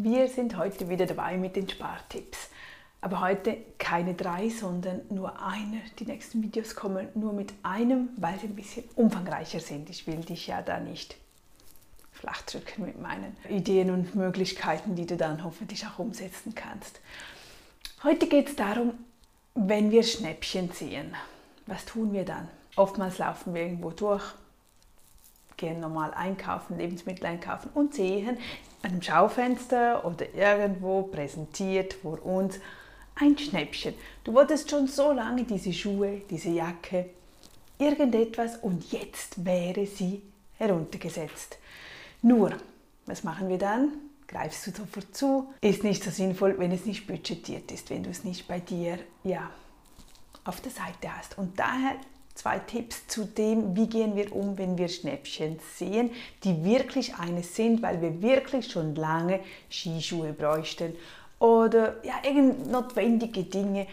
Wir sind heute wieder dabei mit den Spartipps. Aber heute keine drei, sondern nur einer. Die nächsten Videos kommen nur mit einem, weil sie ein bisschen umfangreicher sind. Ich will dich ja da nicht flach drücken mit meinen Ideen und Möglichkeiten, die du dann hoffentlich auch umsetzen kannst. Heute geht es darum, wenn wir Schnäppchen sehen, was tun wir dann? Oftmals laufen wir irgendwo durch, gehen normal einkaufen, Lebensmittel einkaufen und sehen an einem Schaufenster oder irgendwo präsentiert vor uns ein Schnäppchen. Du wolltest schon so lange diese Schuhe, diese Jacke, irgendetwas und jetzt wäre sie heruntergesetzt. Nur, was machen wir dann? Greifst du sofort zu? Ist nicht so sinnvoll, wenn es nicht budgetiert ist, wenn du es nicht bei dir ja, auf der Seite hast. Und daher zwei Tipps zu dem, wie gehen wir um, wenn wir Schnäppchen sehen, die wirklich eines sind, weil wir wirklich schon lange Skischuhe bräuchten oder ja, irgend notwendige Dinge,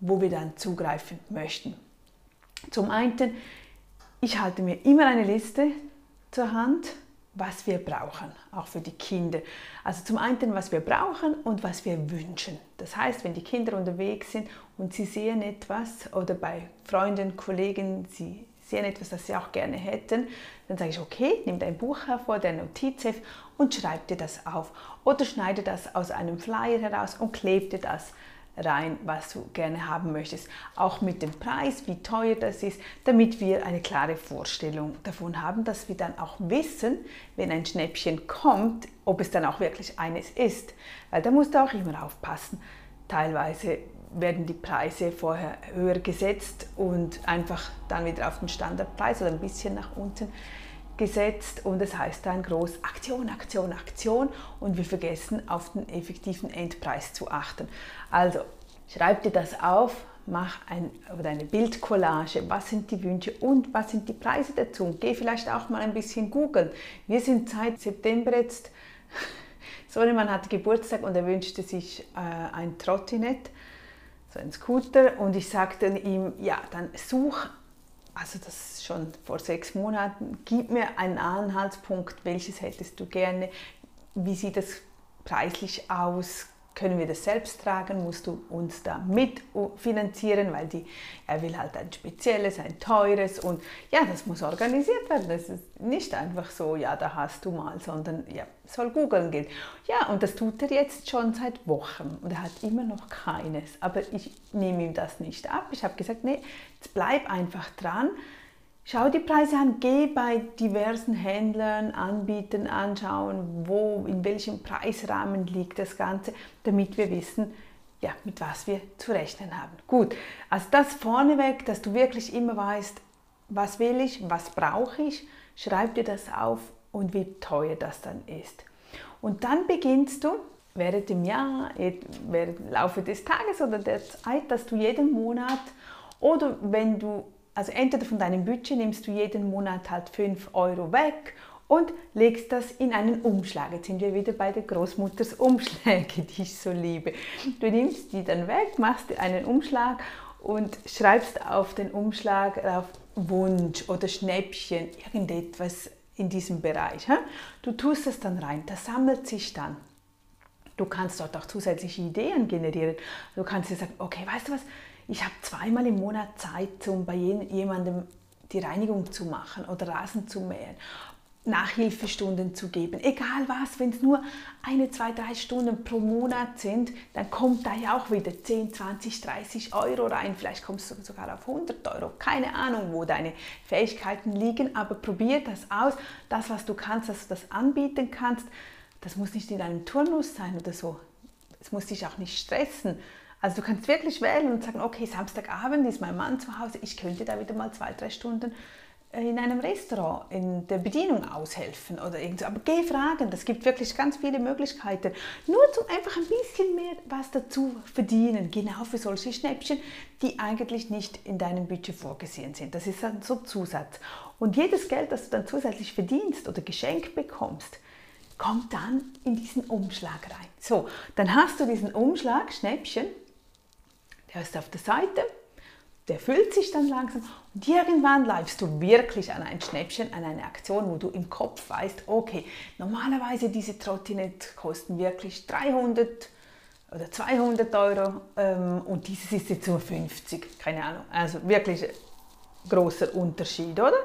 wo wir dann zugreifen möchten. Zum einen, ich halte mir immer eine Liste zur Hand was wir brauchen, auch für die Kinder. Also zum einen, was wir brauchen und was wir wünschen. Das heißt, wenn die Kinder unterwegs sind und sie sehen etwas oder bei Freunden, Kollegen, sie sehen etwas, das sie auch gerne hätten, dann sage ich, okay, nimm dein Buch hervor, dein Notizheft und schreib dir das auf. Oder schneide das aus einem Flyer heraus und klebe dir das rein, was du gerne haben möchtest. Auch mit dem Preis, wie teuer das ist, damit wir eine klare Vorstellung davon haben, dass wir dann auch wissen, wenn ein Schnäppchen kommt, ob es dann auch wirklich eines ist. Weil da musst du auch immer aufpassen. Teilweise werden die Preise vorher höher gesetzt und einfach dann wieder auf den Standardpreis oder ein bisschen nach unten gesetzt und es heißt dann groß Aktion, Aktion, Aktion und wir vergessen auf den effektiven Endpreis zu achten. Also schreib dir das auf, mach ein, oder eine Bildcollage, was sind die Wünsche und was sind die Preise dazu. Und geh vielleicht auch mal ein bisschen googeln. Wir sind seit September jetzt, Sohnemann hatte Geburtstag und er wünschte sich äh, ein Trottinett, so ein Scooter und ich sagte ihm, ja, dann such also das schon vor sechs Monaten, gib mir einen Anhaltspunkt, welches hättest du gerne, wie sieht es preislich aus, können wir das selbst tragen, musst du uns da mitfinanzieren, weil die, er will halt ein spezielles, ein teures und ja, das muss organisiert werden. Das ist nicht einfach so, ja, da hast du mal, sondern ja, soll googeln gehen. Ja, und das tut er jetzt schon seit Wochen und er hat immer noch keines. Aber ich nehme ihm das nicht ab. Ich habe gesagt, nee, jetzt bleib einfach dran Schau die Preise an, geh bei diversen Händlern, Anbietern anschauen, wo, in welchem Preisrahmen liegt das Ganze, damit wir wissen, ja, mit was wir zu rechnen haben. Gut, also das vorneweg, dass du wirklich immer weißt, was will ich, was brauche ich, schreib dir das auf und wie teuer das dann ist. Und dann beginnst du während dem Jahr, während im Laufe des Tages oder der Zeit, dass du jeden Monat oder wenn du also entweder von deinem Budget nimmst du jeden Monat halt 5 Euro weg und legst das in einen Umschlag. Jetzt sind wir wieder bei der Großmutters Umschläge, die ich so liebe. Du nimmst die dann weg, machst einen Umschlag und schreibst auf den Umschlag auf Wunsch oder Schnäppchen, irgendetwas in diesem Bereich. Du tust es dann rein, das sammelt sich dann. Du kannst dort auch zusätzliche Ideen generieren. Du kannst dir sagen, okay, weißt du was, ich habe zweimal im Monat Zeit, um bei jemandem die Reinigung zu machen oder Rasen zu mähen, Nachhilfestunden zu geben, egal was, wenn es nur eine, zwei, drei Stunden pro Monat sind, dann kommt da ja auch wieder 10, 20, 30 Euro rein, vielleicht kommst du sogar auf 100 Euro, keine Ahnung, wo deine Fähigkeiten liegen, aber probier das aus, das, was du kannst, dass du das anbieten kannst, das muss nicht in deinem Turnus sein oder so, es muss dich auch nicht stressen, also du kannst wirklich wählen und sagen, okay, Samstagabend ist mein Mann zu Hause, ich könnte da wieder mal zwei, drei Stunden äh, in einem Restaurant in der Bedienung aushelfen oder irgendwas. Aber geh fragen, das gibt wirklich ganz viele Möglichkeiten. Nur zum einfach ein bisschen mehr was dazu verdienen, genau für solche Schnäppchen, die eigentlich nicht in deinem Budget vorgesehen sind. Das ist dann so Zusatz. Und jedes Geld, das du dann zusätzlich verdienst oder geschenkt bekommst, kommt dann in diesen Umschlag rein. So, dann hast du diesen Umschlag, Schnäppchen, der ist auf der Seite der füllt sich dann langsam und irgendwann läufst du wirklich an ein Schnäppchen, an eine Aktion, wo du im Kopf weißt, okay, normalerweise diese Trottinette kosten wirklich 300 oder 200 Euro ähm, und dieses ist jetzt nur 50, keine Ahnung. Also wirklich großer Unterschied, oder?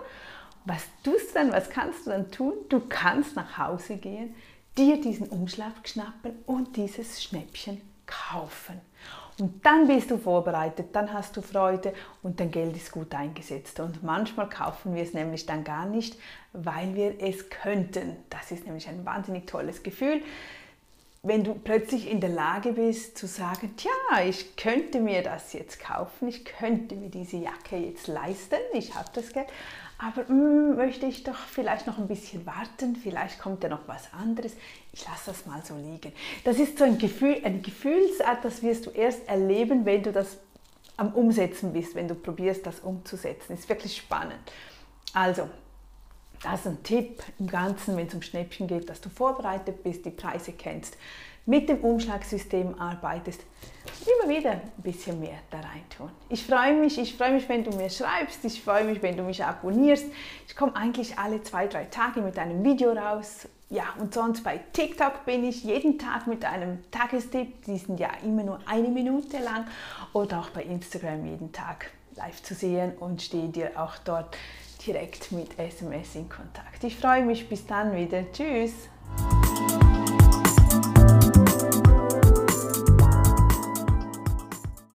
Was tust du dann, was kannst du dann tun? Du kannst nach Hause gehen, dir diesen Umschlag schnappen und dieses Schnäppchen kaufen. Und dann bist du vorbereitet, dann hast du Freude und dein Geld ist gut eingesetzt. Und manchmal kaufen wir es nämlich dann gar nicht, weil wir es könnten. Das ist nämlich ein wahnsinnig tolles Gefühl wenn du plötzlich in der Lage bist zu sagen, tja, ich könnte mir das jetzt kaufen, ich könnte mir diese Jacke jetzt leisten, ich habe das Geld, aber mh, hm, möchte ich doch vielleicht noch ein bisschen warten, vielleicht kommt ja noch was anderes, ich lasse das mal so liegen. Das ist so ein Gefühl, eine Gefühlsart, das wirst du erst erleben, wenn du das am Umsetzen bist, wenn du probierst, das umzusetzen. Ist wirklich spannend. Also, das ist ein Tipp im Ganzen, wenn es um Schnäppchen geht, dass du vorbereitet bist, die Preise kennst, mit dem Umschlagsystem arbeitest, immer wieder ein bisschen mehr da rein tun. Ich freue mich, ich freue mich, wenn du mir schreibst, ich freue mich, wenn du mich abonnierst. Ich komme eigentlich alle zwei, drei Tage mit einem Video raus. Ja, und sonst bei TikTok bin ich jeden Tag mit einem Tagestipp, die sind ja immer nur eine Minute lang, oder auch bei Instagram jeden Tag live zu sehen und stehe dir auch dort direkt mit SMS in Kontakt. Ich freue mich bis dann wieder. Tschüss!